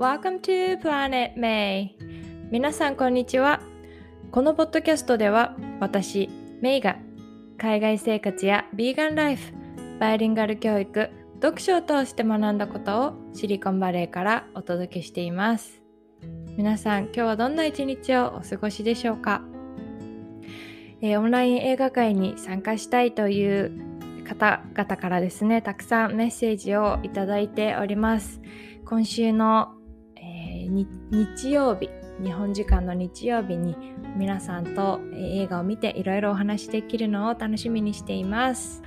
Welcome to Planet May. 皆さんこんにちは。このポッドキャストでは私メイが海外生活やビーガンライフバイリンガル教育読書を通して学んだことをシリコンバレーからお届けしています。皆さん今日はどんな一日をお過ごしでしょうか、えー、オンライン映画会に参加したいという方々からですねたくさんメッセージをいただいております。今週の、日曜日日本時間の日曜日に皆さんと映画を見ていろいろお話しできるのを楽しみにしています。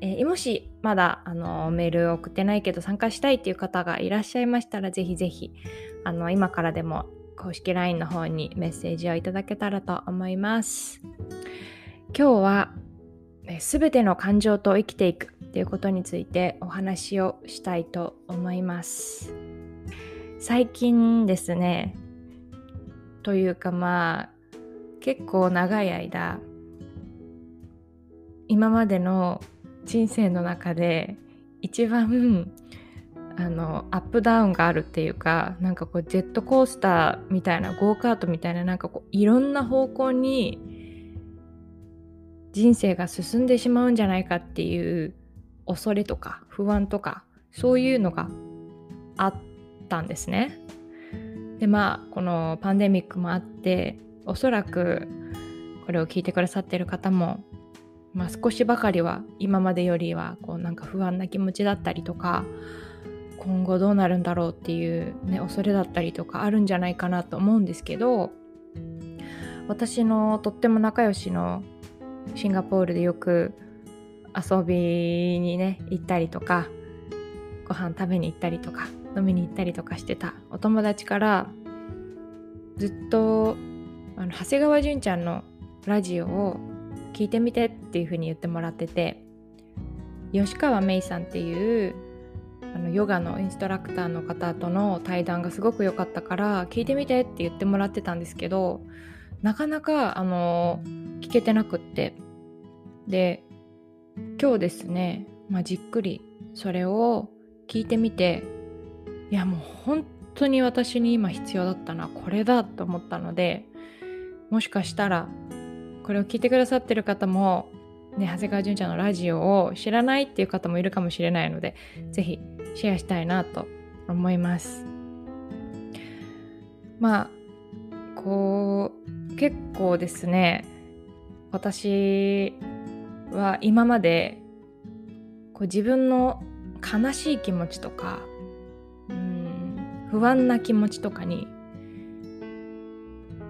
えー、もしまだあのメール送ってないけど参加したいっていう方がいらっしゃいましたらぜひぜひあの今からでも公式 LINE の方にメッセージをいただけたらと思います。今日はすべての感情と生きていくっていうことについてお話をしたいと思います。最近ですね、というかまあ結構長い間今までの人生の中で一番あのアップダウンがあるっていうかなんかこうジェットコースターみたいなゴーカートみたいななんかこういろんな方向に人生が進んでしまうんじゃないかっていう恐れとか不安とかそういうのがあってたんですね。でまあこのパンデミックもあっておそらくこれを聞いてくださってる方も、まあ、少しばかりは今までよりはこうなんか不安な気持ちだったりとか今後どうなるんだろうっていう、ね、恐れだったりとかあるんじゃないかなと思うんですけど私のとっても仲良しのシンガポールでよく遊びにね行ったりとかご飯食べに行ったりとか飲みに行ったりとかしてた。お友達からずっとあの長谷川純ちゃんのラジオを聞いてみてっていう風に言ってもらってて吉川芽衣さんっていうあのヨガのインストラクターの方との対談がすごく良かったから聞いてみてって言ってもらってたんですけどなかなかあの聞けてなくって。で今日ですね、まあ、じっくりそれを聞いてみていやもう本当に私に今必要だったのはこれだと思ったのでもしかしたらこれを聞いてくださってる方もね、長谷川純ちゃんのラジオを知らないっていう方もいるかもしれないので是非シェアしたいなと思います。まあこう結構ですね私は今までこう自分の悲しい気持ちとか不安な気持ちとかに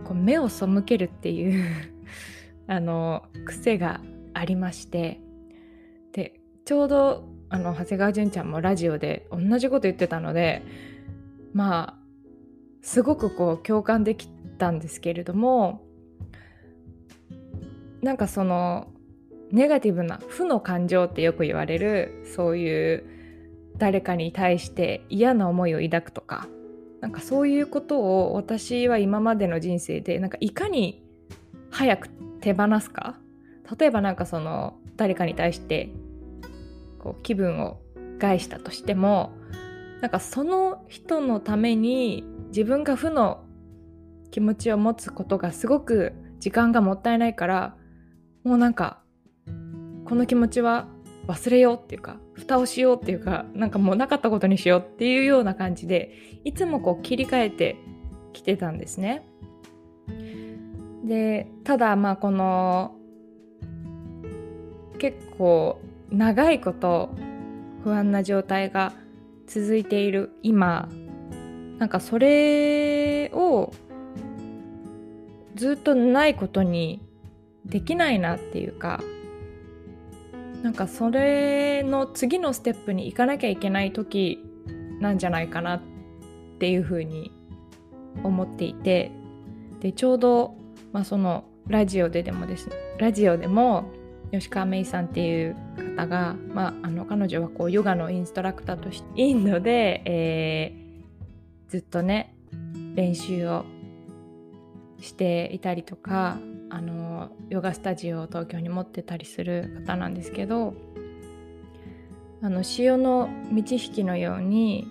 こう目を背けるっていう あの癖がありまして。でちょうどあの長谷川純ちゃんもラジオで同じこと言ってたのでまあすごくこう共感できたんですけれどもなんかそのネガティブな負の感情ってよく言われるそういう誰かに対して嫌な思いを抱くとかなんかそういうことを私は今までの人生でなんかいかに早く手放すか。例えばなんかその誰かに対してこう気分を害したとしてもなんかその人のために自分が負の気持ちを持つことがすごく時間がもったいないからもうなんかこの気持ちは忘れようっていうか蓋をしようっていうかなんかもうなかったことにしようっていうような感じでいつもこう切り替えてきてたんですね。でただまあこの結構長いこと不安な状態が続いている今なんかそれをずっとないことにできないなっていうかなんかそれの次のステップに行かなきゃいけない時なんじゃないかなっていうふうに思っていてでちょうど、まあ、そのラジオででもですねラジオでも吉川芽衣さんっていう方が、まあ、あの彼女はこうヨガのインストラクターとしてインドで、えー、ずっとね練習をしていたりとかあのヨガスタジオを東京に持ってたりする方なんですけどあの潮の満ち引きのように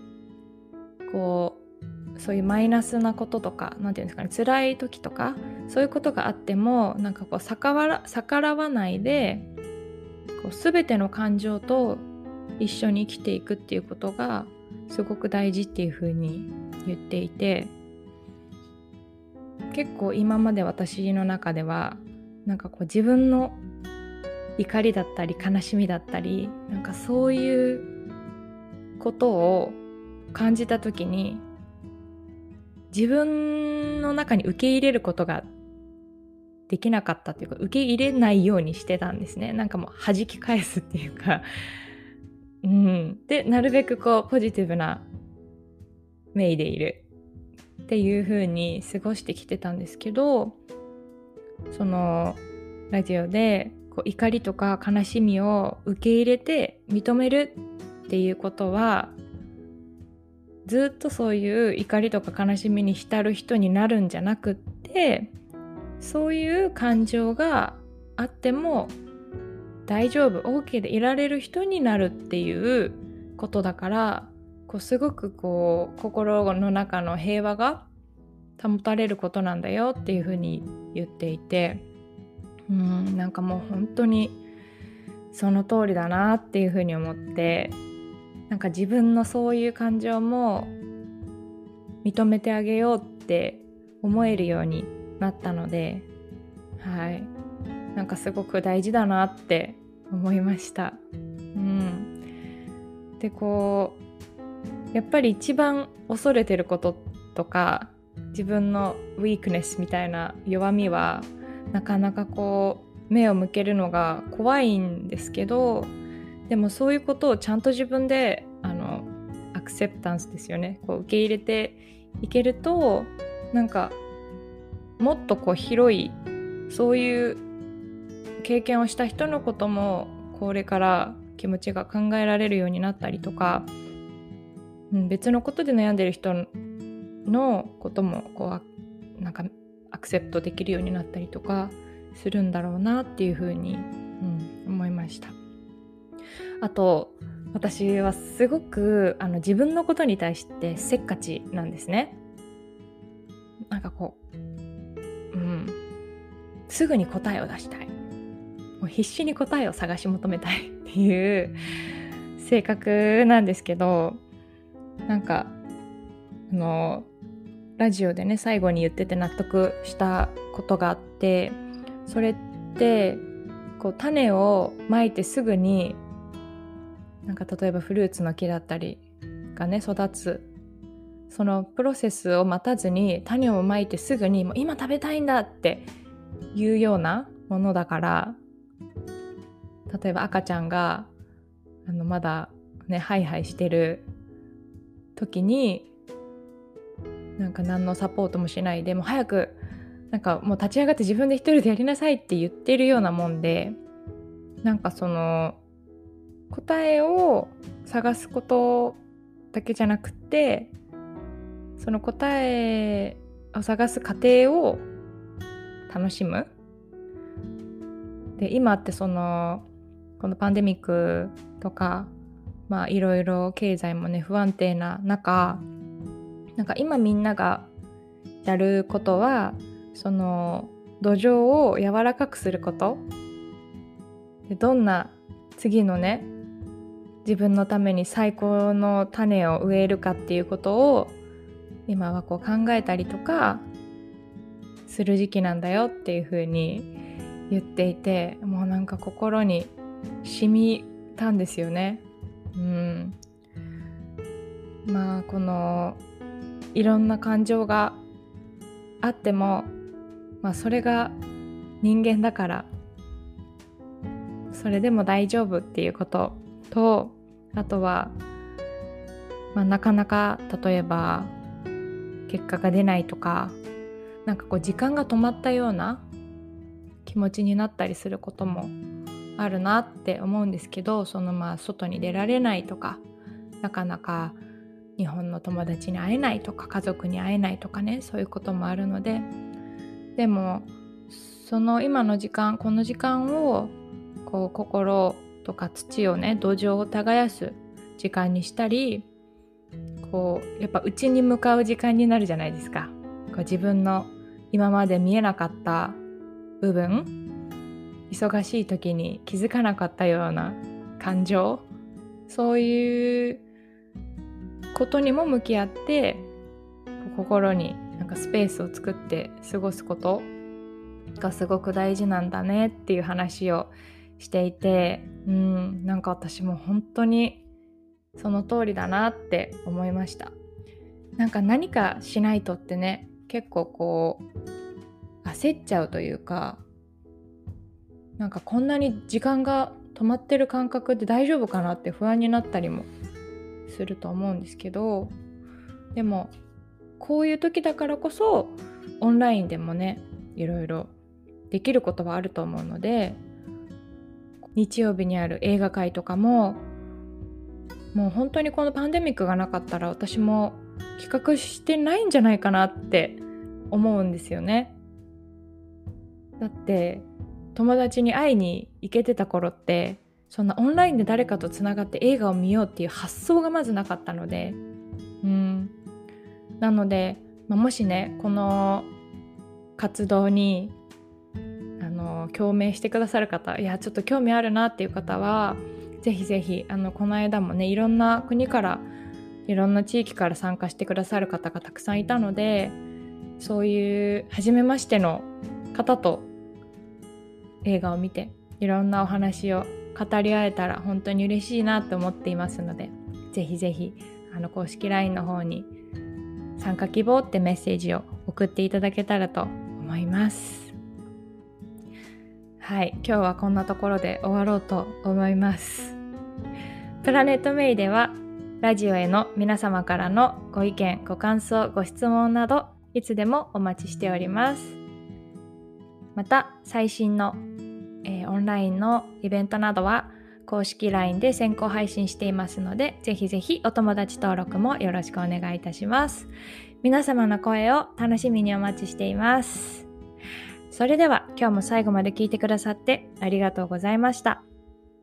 こうそういうマイナスなこととか何て言うんですかね辛い時とかそういうことがあってもなんかこう逆ら逆らわないでこう全ての感情と一緒に生きていくっていうことがすごく大事っていうふうに言っていて結構今まで私の中ではなんかこう自分の怒りだったり悲しみだったりなんかそういうことを感じた時に自分の中に受け入れることができなかったというか受け入れないようにしてたんですね。なんかもう弾き返すっていうか。うん。でなるべくこうポジティブなメイでいる。っていう風に過ごしてきてたんですけどそのラジオでこう怒りとか悲しみを受け入れて認めるっていうことはずっとそういう怒りとか悲しみに浸る人になるんじゃなくってそういう感情があっても大丈夫 OK でいられる人になるっていうことだからこうすごくこう心の中の平和が保たれることなんだよっていうふうに言っていてうんなんかもう本当にその通りだなっていうふうに思ってなんか自分のそういう感情も認めてあげようって思えるようになったのではいなんかすごく大事だなって思いました。うん、でこうやっぱり一番恐れてることとか自分のウィークネスみたいな弱みはなかなかこう目を向けるのが怖いんですけどでもそういうことをちゃんと自分であのアクセプタンスですよね。こう受け入れていけるとなんかもっとこう広いそういう経験をした人のこともこれから気持ちが考えられるようになったりとか、うん、別のことで悩んでる人のこともこうなんかアクセプトできるようになったりとかするんだろうなっていうふうに、うん、思いました。あと私はすごくあの自分のことに対してせっかちなんですね。なんかこう、うん、すぐに答えを出したい。もう必死に答えを探し求めたいっていう性格なんですけど、なんか、あの、ラジオでね、最後に言ってて納得したことがあって、それって、こう種をまいてすぐになんか例えばフルーツの木だったりがね育つそのプロセスを待たずに種をまいてすぐにもう今食べたいんだっていうようなものだから例えば赤ちゃんがあのまだねハイハイしてる時になんか何のサポートもしないでも早くなんかもう立ち上がって自分で一人でやりなさいって言ってるようなもんでなんかその答えを探すことだけじゃなくてその答えを探す過程を楽しむ。で今ってそのこのパンデミックとかまあいろいろ経済もね不安定な中なんか今みんながやることはその土壌を柔らかくすることでどんな次のね自分のために最高の種を植えるかっていうことを今はこう考えたりとかする時期なんだよっていうふうに言っていてもうなんか心に染みたんですよね。うん、まあこのいろんな感情があっても、まあ、それが人間だからそれでも大丈夫っていうこととあとは、まあ、なかなか例えば結果が出ないとかなんかこう時間が止まったような気持ちになったりすることもあるなって思うんですけどそのまあ外に出られないとかなかなか日本の友達に会えないとか家族に会えないとかねそういうこともあるのででもその今の時間この時間をこう心とか土をね土壌を耕す時間にしたりこうやっぱ内に向かう時間になるじゃないですか。こう自分の今まで見えなかった部分忙しい時に気づかなかったような感情そういうことにも向き合って心になんかスペースを作って過ごすことがすごく大事なんだねっていう話をしていてうんなんか私も本当にその通りだなって思いました。なんか何かしないとってね結構こう焦っちゃうというかなんかこんなに時間が止まってる感覚で大丈夫かなって不安になったりもすると思うんですけどでもこういう時だからこそオンラインでもねいろいろできることはあると思うので日曜日にある映画会とかももう本当にこのパンデミックがなかったら私も企画してないんじゃないかなって思うんですよね。だって友達に会いに行けてた頃ってそんなオンラインで誰かとつながって映画を見ようっていう発想がまずなかったのでうん。なので、まあ、もしねこの活動にあの共鳴してくださる方いやちょっと興味あるなっていう方はぜひぜひあのこの間もねいろんな国からいろんな地域から参加してくださる方がたくさんいたのでそういう初めましての方と映画を見ていろんなお話を語り合えたら本当に嬉しいなと思っていますのでぜひぜひあの公式 LINE の方に参加希望ってメッセージを送っていただけたらと思います。はい。今日はこんなところで終わろうと思います。プラネットメイではラジオへの皆様からのご意見ご感想ご質問などいつでもお待ちしております。また最新の、オンラインのイベントなどは公式 LINE で先行配信していますのでぜひぜひお友達登録もよろしくお願いいたします。皆様の声を楽しみにお待ちしています。それでは今日も最後まで聞いてくださってありがとうございました。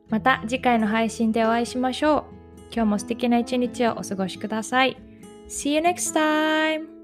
また次回の配信でお会いしましょう。今日も素敵な一日をお過ごしください。See you next time!